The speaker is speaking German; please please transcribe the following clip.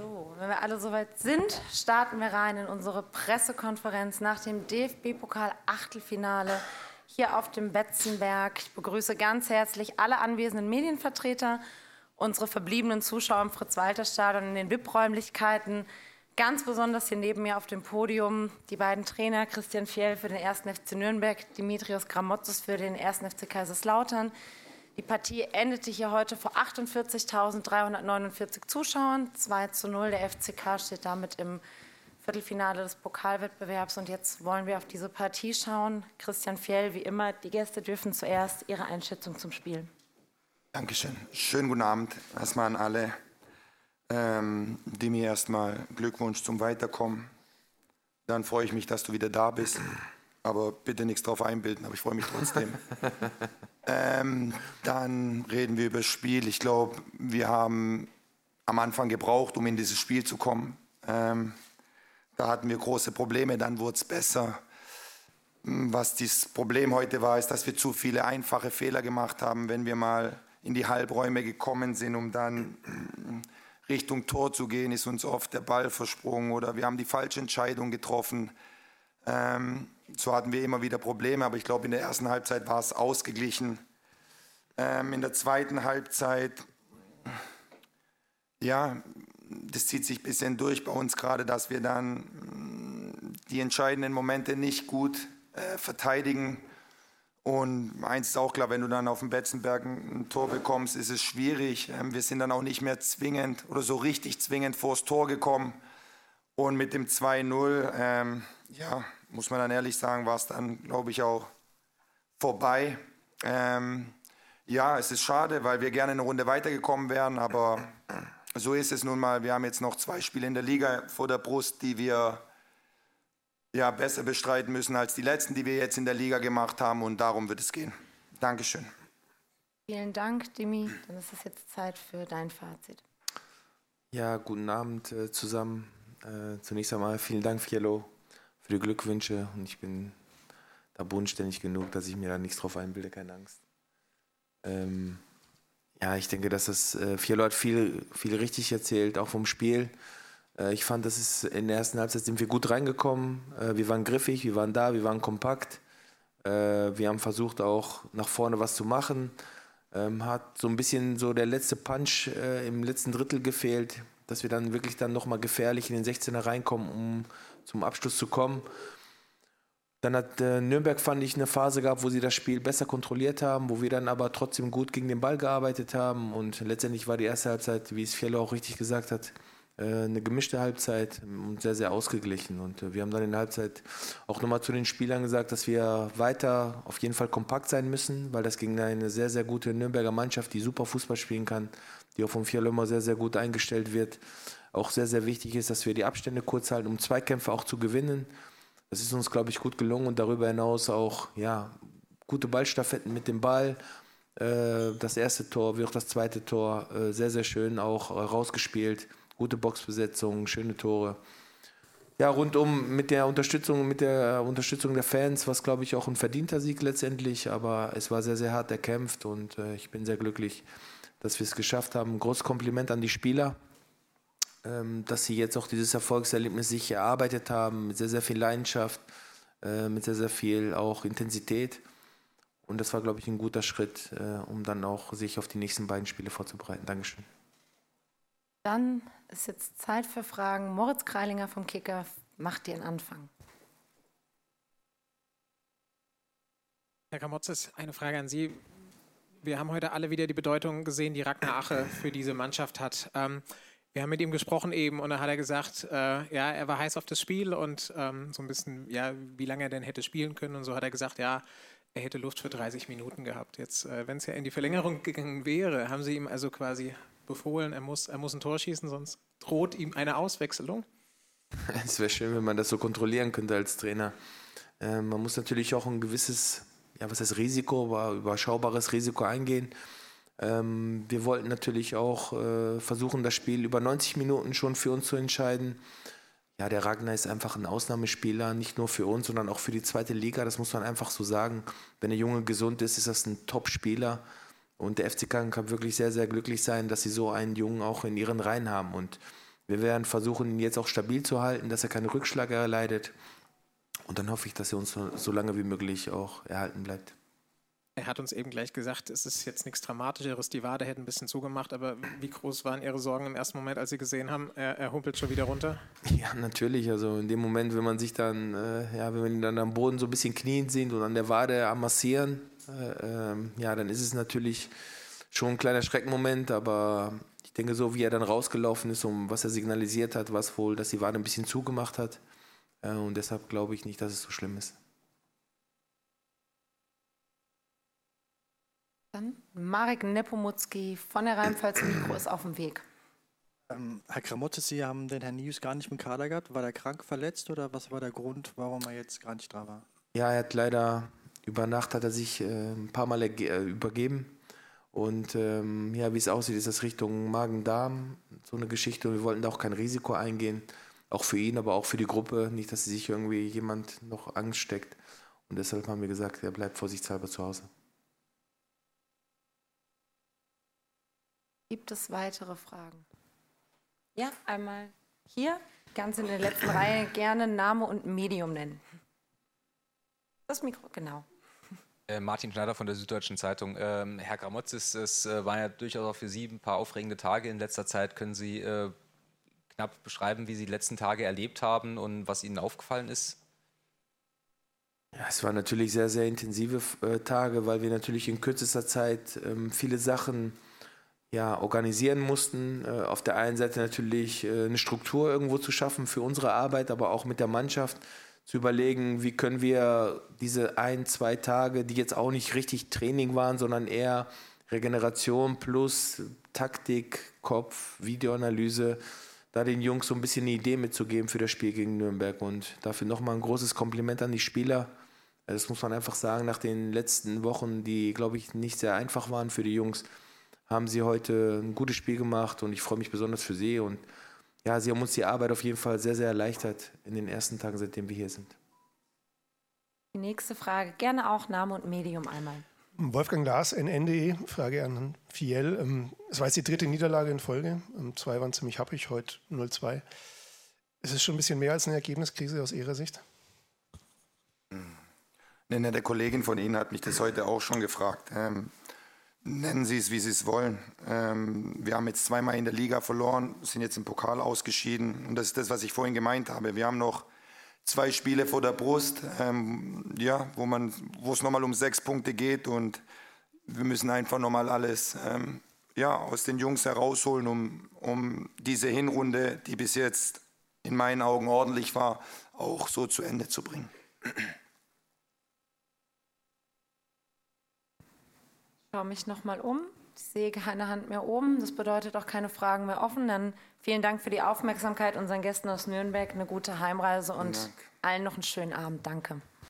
So, wenn wir alle soweit sind, starten wir rein in unsere Pressekonferenz nach dem DFB-Pokal-Achtelfinale hier auf dem Betzenberg. Ich begrüße ganz herzlich alle anwesenden Medienvertreter, unsere verbliebenen Zuschauer im Fritz-Walter-Stadion in den VIP-Räumlichkeiten. Ganz besonders hier neben mir auf dem Podium die beiden Trainer, Christian Fjell für den 1. FC Nürnberg, Dimitrios Gramotzes für den 1. FC Kaiserslautern. Die Partie endete hier heute vor 48.349 Zuschauern. 2 zu 0. Der FCK steht damit im Viertelfinale des Pokalwettbewerbs. Und jetzt wollen wir auf diese Partie schauen. Christian Fjell, wie immer, die Gäste dürfen zuerst ihre Einschätzung zum Spiel. Dankeschön. Schönen guten Abend erstmal an alle. Ähm, Dimi, erstmal Glückwunsch zum Weiterkommen. Dann freue ich mich, dass du wieder da bist. Aber bitte nichts drauf einbilden, aber ich freue mich trotzdem. ähm, dann reden wir über das Spiel. Ich glaube, wir haben am Anfang gebraucht, um in dieses Spiel zu kommen. Ähm, da hatten wir große Probleme, dann wurde es besser. Was das Problem heute war, ist, dass wir zu viele einfache Fehler gemacht haben, wenn wir mal in die Halbräume gekommen sind, um dann Richtung Tor zu gehen, ist uns oft der Ball versprungen oder wir haben die falsche Entscheidung getroffen. Ähm, so hatten wir immer wieder Probleme, aber ich glaube, in der ersten Halbzeit war es ausgeglichen. Ähm, in der zweiten Halbzeit, ja, das zieht sich ein bisschen durch bei uns gerade, dass wir dann mm, die entscheidenden Momente nicht gut äh, verteidigen. Und eins ist auch klar, wenn du dann auf dem Betzenberg ein Tor bekommst, ist es schwierig. Ähm, wir sind dann auch nicht mehr zwingend oder so richtig zwingend vors Tor gekommen. Und mit dem 2-0, ähm, ja, muss man dann ehrlich sagen, war es dann, glaube ich, auch vorbei. Ähm, ja, es ist schade, weil wir gerne eine Runde weitergekommen wären, aber so ist es nun mal. Wir haben jetzt noch zwei Spiele in der Liga vor der Brust, die wir ja, besser bestreiten müssen als die letzten, die wir jetzt in der Liga gemacht haben und darum wird es gehen. Dankeschön. Vielen Dank, Dimi. Dann ist es jetzt Zeit für dein Fazit. Ja, guten Abend äh, zusammen. Äh, zunächst einmal vielen Dank, Fiello, für Glückwünsche und ich bin da bodenständig genug, dass ich mir da nichts drauf einbilde, keine Angst. Ähm, ja, ich denke, dass das äh, Fiello hat viel, viel richtig erzählt, auch vom Spiel. Äh, ich fand, dass es in der ersten Halbzeit sind wir gut reingekommen. Äh, wir waren griffig, wir waren da, wir waren kompakt. Äh, wir haben versucht auch nach vorne was zu machen. Ähm, hat so ein bisschen so der letzte Punch äh, im letzten Drittel gefehlt, dass wir dann wirklich dann nochmal gefährlich in den 16er reinkommen, um zum Abschluss zu kommen. Dann hat äh, Nürnberg, fand ich, eine Phase gehabt, wo sie das Spiel besser kontrolliert haben, wo wir dann aber trotzdem gut gegen den Ball gearbeitet haben. Und letztendlich war die erste Halbzeit, wie es Fiello auch richtig gesagt hat, äh, eine gemischte Halbzeit und sehr, sehr ausgeglichen. Und äh, wir haben dann in der Halbzeit auch nochmal zu den Spielern gesagt, dass wir weiter auf jeden Fall kompakt sein müssen, weil das gegen eine sehr, sehr gute Nürnberger Mannschaft, die super Fußball spielen kann, die auch vom Fiello immer sehr, sehr gut eingestellt wird, auch sehr, sehr wichtig ist, dass wir die Abstände kurz halten, um Zweikämpfe auch zu gewinnen. Das ist uns, glaube ich, gut gelungen und darüber hinaus auch ja, gute Ballstaffetten mit dem Ball. Äh, das erste Tor wie auch das zweite Tor äh, sehr, sehr schön auch äh, rausgespielt. Gute Boxbesetzung, schöne Tore. Ja, rundum mit der Unterstützung, mit der Unterstützung der Fans, was glaube ich auch ein verdienter Sieg letztendlich, aber es war sehr, sehr hart erkämpft und ich bin sehr glücklich, dass wir es geschafft haben. Großes Kompliment an die Spieler. Ähm, dass sie jetzt auch dieses Erfolgserlebnis sich erarbeitet haben, mit sehr, sehr viel Leidenschaft, äh, mit sehr, sehr viel auch Intensität. Und das war, glaube ich, ein guter Schritt, äh, um dann auch sich auf die nächsten beiden Spiele vorzubereiten. Dankeschön. Dann ist jetzt Zeit für Fragen. Moritz Kreilinger vom Kicker macht dir einen Anfang. Herr Kramotzes, eine Frage an Sie. Wir haben heute alle wieder die Bedeutung gesehen, die Ragnar Ache für diese Mannschaft hat. Wir haben mit ihm gesprochen eben und da hat er gesagt, äh, ja, er war heiß auf das Spiel und ähm, so ein bisschen, ja, wie lange er denn hätte spielen können und so hat er gesagt, ja, er hätte Luft für 30 Minuten gehabt. Jetzt, äh, wenn es ja in die Verlängerung gegangen wäre, haben sie ihm also quasi befohlen, er muss, er muss ein Tor schießen, sonst droht ihm eine Auswechslung. Es wäre schön, wenn man das so kontrollieren könnte als Trainer. Äh, man muss natürlich auch ein gewisses, ja, was heißt Risiko, aber überschaubares Risiko eingehen. Ähm, wir wollten natürlich auch äh, versuchen, das Spiel über 90 Minuten schon für uns zu entscheiden. Ja, der Ragnar ist einfach ein Ausnahmespieler, nicht nur für uns, sondern auch für die zweite Liga. Das muss man einfach so sagen. Wenn der Junge gesund ist, ist das ein Top-Spieler. Und der FC kann wirklich sehr, sehr glücklich sein, dass sie so einen Jungen auch in ihren Reihen haben. Und Wir werden versuchen, ihn jetzt auch stabil zu halten, dass er keine Rückschläge erleidet. Und dann hoffe ich, dass er uns so, so lange wie möglich auch erhalten bleibt. Er hat uns eben gleich gesagt, es ist jetzt nichts Dramatischeres. Die Wade hätte ein bisschen zugemacht, aber wie groß waren Ihre Sorgen im ersten Moment, als Sie gesehen haben, er, er humpelt schon wieder runter? Ja, natürlich. Also in dem Moment, wenn man sich dann, äh, ja, wenn man ihn dann am Boden so ein bisschen knien sieht und an der Wade am Massieren, äh, äh, ja, dann ist es natürlich schon ein kleiner Schreckenmoment, aber ich denke, so wie er dann rausgelaufen ist, um was er signalisiert hat, was wohl, dass die Wade ein bisschen zugemacht hat. Äh, und deshalb glaube ich nicht, dass es so schlimm ist. Dann Marek Nepomutski von der Rheinpfalz Mikro ist auf dem Weg. Ähm, Herr Kramotte, Sie haben den Herrn Nius gar nicht im Kader gehabt. War der krank, verletzt oder was war der Grund, warum er jetzt gar nicht da war? Ja, er hat leider über Nacht hat er sich äh, ein paar Mal äh, übergeben. Und ähm, ja, wie es aussieht, ist das Richtung Magen-Darm so eine Geschichte. Und wir wollten da auch kein Risiko eingehen. Auch für ihn, aber auch für die Gruppe. Nicht, dass sich irgendwie jemand noch Angst steckt. Und deshalb haben wir gesagt, er bleibt vorsichtshalber zu Hause. Gibt es weitere Fragen? Ja, einmal hier, ganz in der letzten Reihe, gerne Name und Medium nennen. Das Mikro, genau. Äh, Martin Schneider von der Süddeutschen Zeitung. Ähm, Herr Gramotzis, es äh, waren ja durchaus auch für Sie ein paar aufregende Tage in letzter Zeit. Können Sie äh, knapp beschreiben, wie Sie die letzten Tage erlebt haben und was Ihnen aufgefallen ist? Ja, es waren natürlich sehr, sehr intensive äh, Tage, weil wir natürlich in kürzester Zeit ähm, viele Sachen ja, organisieren mussten. Äh, auf der einen Seite natürlich äh, eine Struktur irgendwo zu schaffen für unsere Arbeit, aber auch mit der Mannschaft zu überlegen, wie können wir diese ein, zwei Tage, die jetzt auch nicht richtig Training waren, sondern eher Regeneration plus Taktik, Kopf, Videoanalyse, da den Jungs so ein bisschen eine Idee mitzugeben für das Spiel gegen Nürnberg. Und dafür nochmal ein großes Kompliment an die Spieler. Das muss man einfach sagen, nach den letzten Wochen, die, glaube ich, nicht sehr einfach waren für die Jungs haben sie heute ein gutes Spiel gemacht und ich freue mich besonders für sie. Und ja, sie haben uns die Arbeit auf jeden Fall sehr, sehr erleichtert in den ersten Tagen, seitdem wir hier sind. Die nächste Frage, gerne auch Name und Medium einmal. Wolfgang Lars, NNDE, Frage an Fiel. Ähm, es war jetzt die dritte Niederlage in Folge. Ähm, zwei waren ziemlich happig, heute 0-2. Ist es schon ein bisschen mehr als eine Ergebniskrise aus Ihrer Sicht? Eine der Kollegin von Ihnen hat mich das heute auch schon gefragt. Ähm, Nennen Sie es, wie Sie es wollen. Ähm, wir haben jetzt zweimal in der Liga verloren, sind jetzt im Pokal ausgeschieden. Und das ist das, was ich vorhin gemeint habe. Wir haben noch zwei Spiele vor der Brust, ähm, ja, wo, man, wo es nochmal um sechs Punkte geht. Und wir müssen einfach nochmal alles ähm, ja, aus den Jungs herausholen, um, um diese Hinrunde, die bis jetzt in meinen Augen ordentlich war, auch so zu Ende zu bringen. Schaue mich nochmal um. Ich sehe keine Hand mehr oben. Das bedeutet auch keine Fragen mehr offen. Dann vielen Dank für die Aufmerksamkeit unseren Gästen aus Nürnberg. Eine gute Heimreise und allen noch einen schönen Abend. Danke.